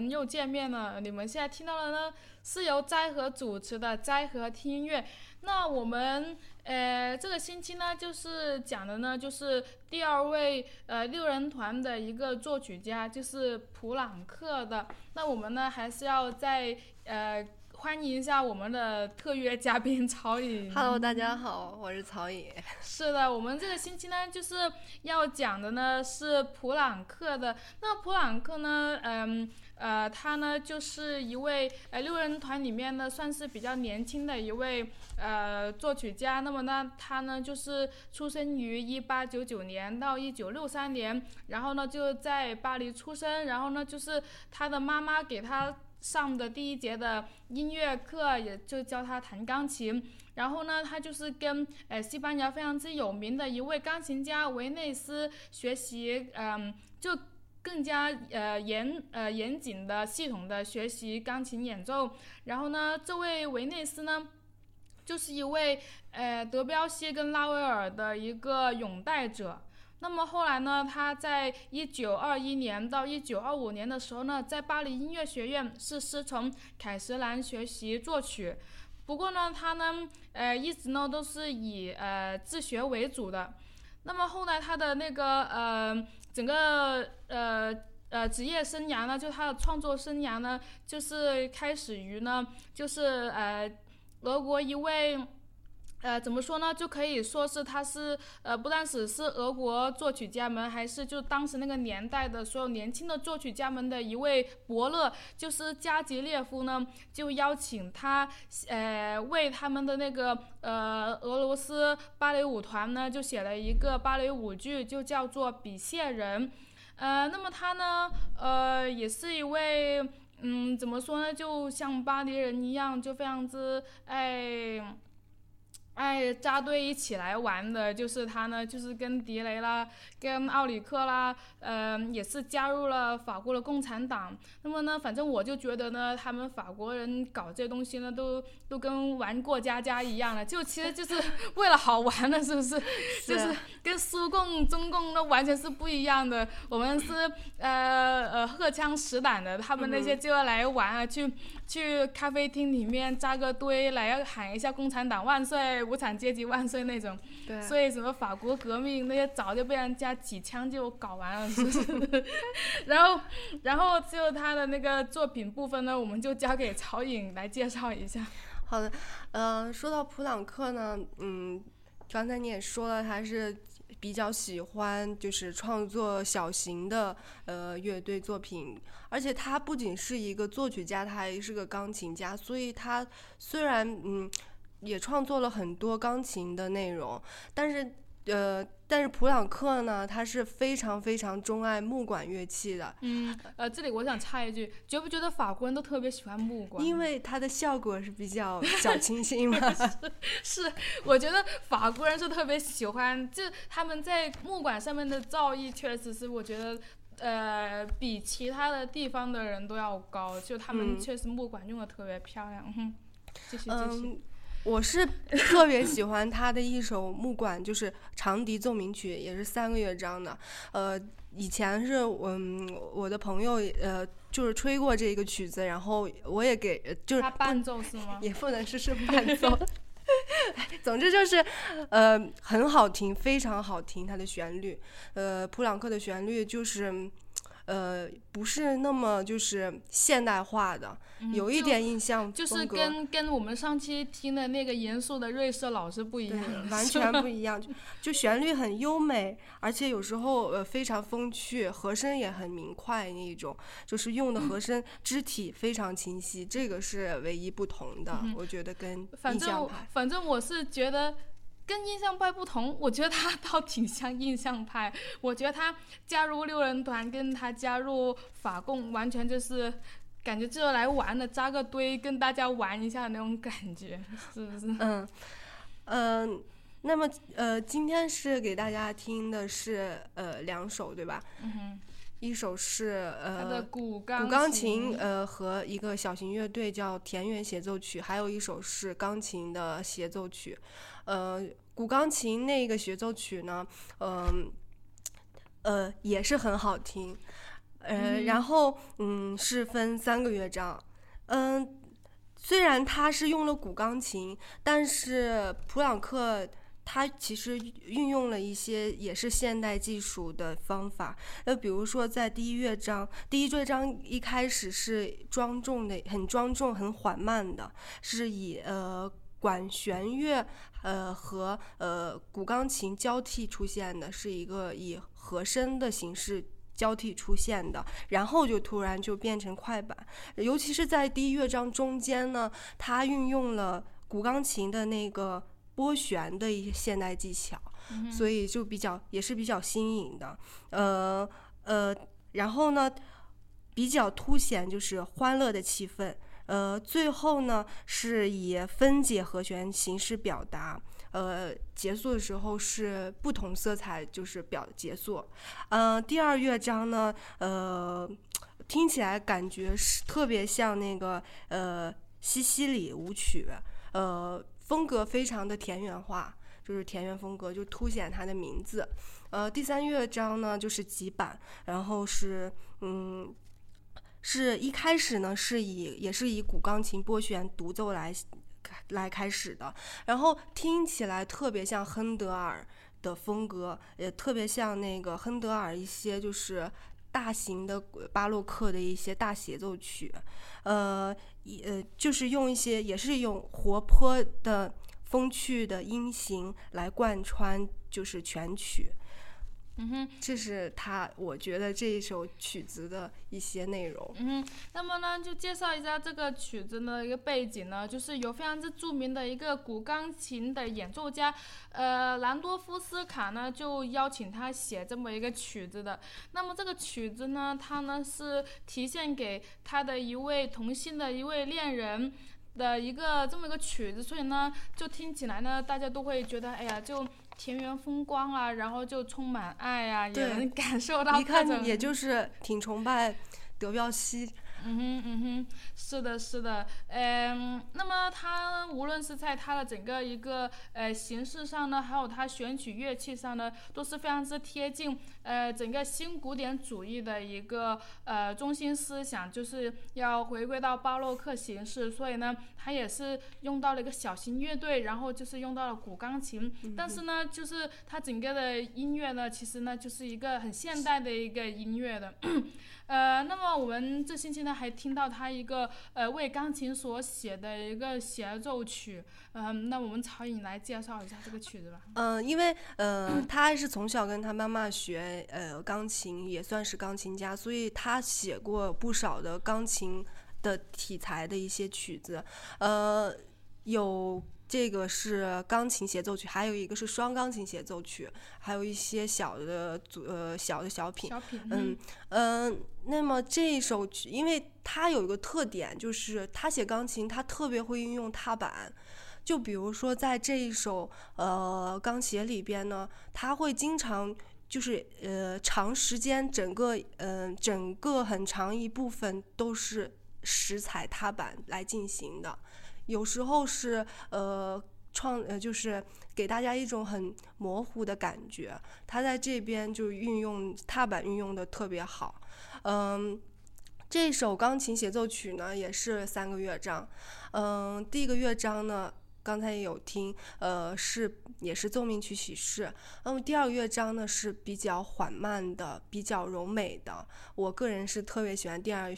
们又见面了。你们现在听到的呢，是由斋和主持的斋和听音乐。那我们呃这个星期呢，就是讲的呢，就是第二位呃六人团的一个作曲家，就是普朗克的。那我们呢，还是要在呃。欢迎一下我们的特约嘉宾曹颖。Hello，大家好，我是曹颖。是的，我们这个星期呢，就是要讲的呢是普朗克的。那普朗克呢，嗯呃，他呢就是一位呃六人团里面呢算是比较年轻的一位呃作曲家。那么呢，他呢就是出生于一八九九年到一九六三年，然后呢就在巴黎出生，然后呢就是他的妈妈给他。上的第一节的音乐课，也就教他弹钢琴。然后呢，他就是跟呃西班牙非常之有名的一位钢琴家维内斯学习，嗯，就更加呃严呃严谨的系统的学习钢琴演奏。然后呢，这位维内斯呢，就是一位呃德彪西跟拉威尔的一个拥戴者。那么后来呢？他在一九二一年到一九二五年的时候呢，在巴黎音乐学院是师从凯瑟兰学习作曲。不过呢，他呢，呃，一直呢都是以呃自学为主的。那么后来他的那个呃整个呃呃职业生涯呢，就他的创作生涯呢，就是开始于呢，就是呃俄国一位。呃，怎么说呢？就可以说是他是呃，不单只是俄国作曲家们，还是就当时那个年代的所有年轻的作曲家们的一位伯乐，就是加吉列夫呢，就邀请他，呃，为他们的那个呃俄罗斯芭蕾舞团呢，就写了一个芭蕾舞剧，就叫做《比谢人》。呃，那么他呢，呃，也是一位，嗯，怎么说呢？就像巴黎人一样，就非常之。哎，扎堆一起来玩的，就是他呢，就是跟迪雷啦，跟奥里克啦，嗯，也是加入了法国的共产党。那么呢，反正我就觉得呢，他们法国人搞这些东西呢，都都跟玩过家家一样了，就其实就是 为了好玩的，是不是？就是跟苏共、中共那完全是不一样的。我们是呃呃荷枪实弹的，他们那些就要来玩啊，去去咖啡厅里面扎个堆，来要喊一下共产党万岁。无产阶级万岁那种，所以什么法国革命那些早就被人家几枪就搞完了，是不是？然后，然后就他的那个作品部分呢，我们就交给曹颖来介绍一下。好的，呃，说到普朗克呢，嗯，刚才你也说了，他是比较喜欢就是创作小型的呃乐队作品，而且他不仅是一个作曲家，他还是个钢琴家，所以他虽然嗯。也创作了很多钢琴的内容，但是，呃，但是普朗克呢，他是非常非常钟爱木管乐器的。嗯，呃，这里我想插一句，觉不觉得法国人都特别喜欢木管？因为它的效果是比较小清新嘛。是，我觉得法国人是特别喜欢，就他们在木管上面的造诣，确实是我觉得，呃，比其他的地方的人都要高。就他们确实木管用的特别漂亮。嗯，继续继续。我是特别喜欢他的一首木管，就是长笛奏鸣曲，也是三个乐章的。呃，以前是我我的朋友呃，就是吹过这个曲子，然后我也给就是他伴奏是吗？也不能说是伴奏，总之就是呃很好听，非常好听，它的旋律，呃，普朗克的旋律就是。呃，不是那么就是现代化的，有一点印象就是跟跟我们上期听的那个严肃的瑞士老师不一样，完全不一样。就就旋律很优美，而且有时候呃非常风趣，和声也很明快那一种，就是用的和声肢体非常清晰，这个是唯一不同的。我觉得跟印象派，反正我是觉得。跟印象派不同，我觉得他 倒挺像印象派。我觉得他加入六人团，跟他加入法共，完全就是感觉就是来玩的，扎个堆跟大家玩一下那种感觉，是不是？嗯嗯，那么呃，今天是给大家听的是呃两首，对吧？嗯哼。一首是呃古钢琴呃和一个小型乐队叫田园协奏曲，还有一首是钢琴的协奏曲。呃，古钢琴那个协奏曲呢，嗯呃也是很好听。呃，然后嗯是分三个乐章，嗯，虽然他是用了古钢琴，但是普朗克。他其实运用了一些也是现代技术的方法，那，比如说在第一乐章，第一乐章一开始是庄重的，很庄重、很缓慢的，是以呃管弦乐呃和呃古钢琴交替出现的，是一个以和声的形式交替出现的，然后就突然就变成快板，尤其是在第一乐章中间呢，它运用了古钢琴的那个。拨弦的一些现代技巧，所以就比较也是比较新颖的，呃呃，然后呢，比较凸显就是欢乐的气氛，呃，最后呢是以分解和弦形式表达，呃，结束的时候是不同色彩就是表结束，嗯，第二乐章呢，呃，听起来感觉是特别像那个呃西西里舞曲，呃。风格非常的田园化，就是田园风格，就凸显它的名字。呃，第三乐章呢就是急板，然后是嗯，是一开始呢是以也是以古钢琴拨弦独奏来来开始的，然后听起来特别像亨德尔的风格，也特别像那个亨德尔一些就是大型的巴洛克的一些大协奏曲。呃，呃，就是用一些，也是用活泼的、风趣的音型来贯穿，就是全曲。嗯哼，这是他，我觉得这一首曲子的一些内容。嗯哼，那么呢，就介绍一下这个曲子的一个背景呢，就是有非常之著名的一个古钢琴的演奏家，呃，兰多夫斯卡呢，就邀请他写这么一个曲子的。那么这个曲子呢，他呢是提献给他的一位同性的一位恋人的一个这么一个曲子，所以呢，就听起来呢，大家都会觉得，哎呀，就。田园风光啊，然后就充满爱啊，也能 感受到。一看也就是挺崇拜德彪西。嗯哼嗯哼，是的，是的，嗯，那么他无论是在他的整个一个呃形式上呢，还有他选取乐器上呢，都是非常之贴近呃整个新古典主义的一个呃中心思想，就是要回归到巴洛克形式，所以呢，他也是用到了一个小型乐队，然后就是用到了古钢琴，但是呢，就是他整个的音乐呢，其实呢，就是一个很现代的一个音乐的。呃，那么我们这星期呢，还听到他一个呃为钢琴所写的一个协奏曲，嗯，那我们曹颖来介绍一下这个曲子吧。嗯，因为呃他是从小跟他妈妈学呃钢琴，也算是钢琴家，所以他写过不少的钢琴的题材的一些曲子，呃有。这个是钢琴协奏曲，还有一个是双钢琴协奏曲，还有一些小的组呃小的小品。小品。嗯嗯，那么这一首曲，因为它有一个特点，就是他写钢琴，他特别会运用踏板。就比如说在这一首呃钢协里边呢，他会经常就是呃长时间整个嗯整个很长一部分都是实踩踏板来进行的。有时候是呃创呃就是给大家一种很模糊的感觉，他在这边就运用踏板运用的特别好，嗯，这首钢琴协奏曲呢也是三个乐章，嗯，第一个乐章呢。刚才也有听，呃，是也是奏鸣曲喜事。那么第二个乐章呢是比较缓慢的，比较柔美的。我个人是特别喜欢第二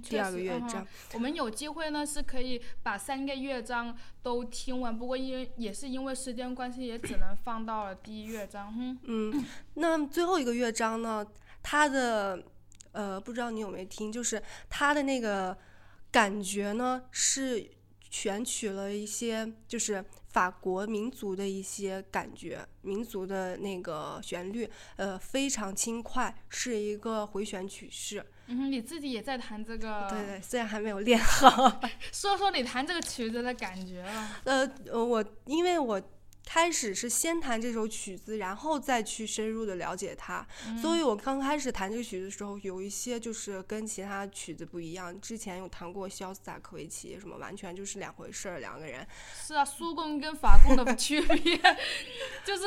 第二个乐章。我们有机会呢是可以把三个乐章都听完，不过因为也是因为时间关系，也只能放到了第一乐章。嗯，那最后一个乐章呢，它的呃，不知道你有没有听，就是它的那个感觉呢是。选取了一些就是法国民族的一些感觉，民族的那个旋律，呃，非常轻快，是一个回旋曲式。嗯，你自己也在弹这个？对对，虽然还没有练好。说说你弹这个曲子的感觉吧。呃，我因为我开始是先弹这首曲子，然后再去深入的了解它。嗯所以我刚开始弹这个曲子的时候，有一些就是跟其他曲子不一样。之前有弹过肖斯塔科维奇，什么完全就是两回事儿，两个人。是啊，苏共跟法共的 区别，就是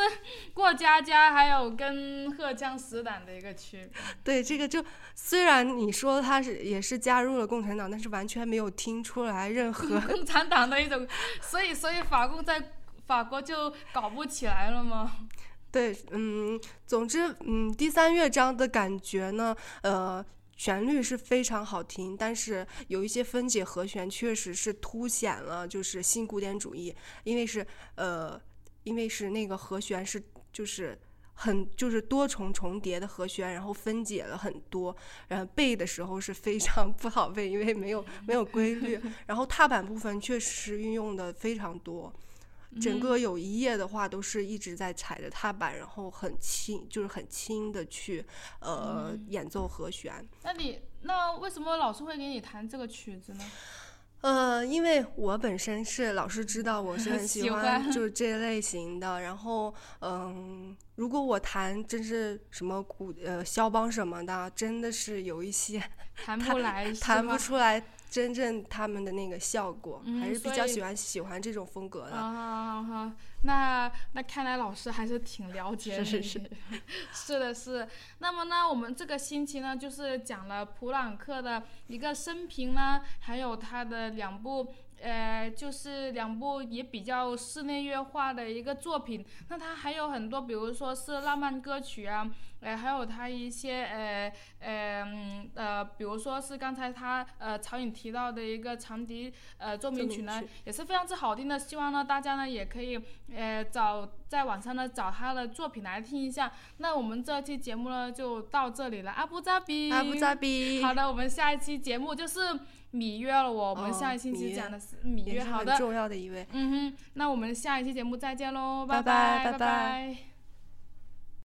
过家家还有跟荷枪实弹的一个区别。对，这个就虽然你说他是也是加入了共产党，但是完全没有听出来任何共产党的一种，所以所以法共在法国就搞不起来了吗？对，嗯，总之，嗯，第三乐章的感觉呢，呃，旋律是非常好听，但是有一些分解和弦确实是凸显了就是新古典主义，因为是呃，因为是那个和弦是就是。很就是多重重叠的和弦，然后分解了很多，然后背的时候是非常 不好背，因为没有没有规律。然后踏板部分确实运用的非常多，整个有一页的话都是一直在踩着踏板，然后很轻，就是很轻的去呃、演奏和弦。那你那为什么老师会给你弹这个曲子呢？呃，因为我本身是老师知道我是很 喜喜欢欢就是这类型的，然后嗯，如果我弹真是什么古呃肖邦什么的，真的是有一些弹不来，弹不出来真正他们的那个效果，嗯还是比较喜欢喜欢这种风格的。啊哈，那那看来老师还是挺了解是你是是 是的是。那么呢，我们这个星期呢，就是讲了普朗克的一个生平呢，还有他的两部。呃，就是两部也比较室内乐化的一个作品。那他还有很多，比如说是浪漫歌曲啊，呃，还有他一些呃呃嗯呃，比如说是刚才他呃曹颖提到的一个长笛呃奏鸣曲呢也是非常之好听的。希望呢大家呢也可以呃找在网上呢找他的作品来听一下。那我们这期节目呢就到这里了，阿布扎比，阿布扎比，好的，我们下一期节目就是芈月了我，我们哦下一星期讲的是芈月。也是很好的，重要的一位。嗯哼，那我们下一期节目再见喽，拜拜拜拜拜拜拜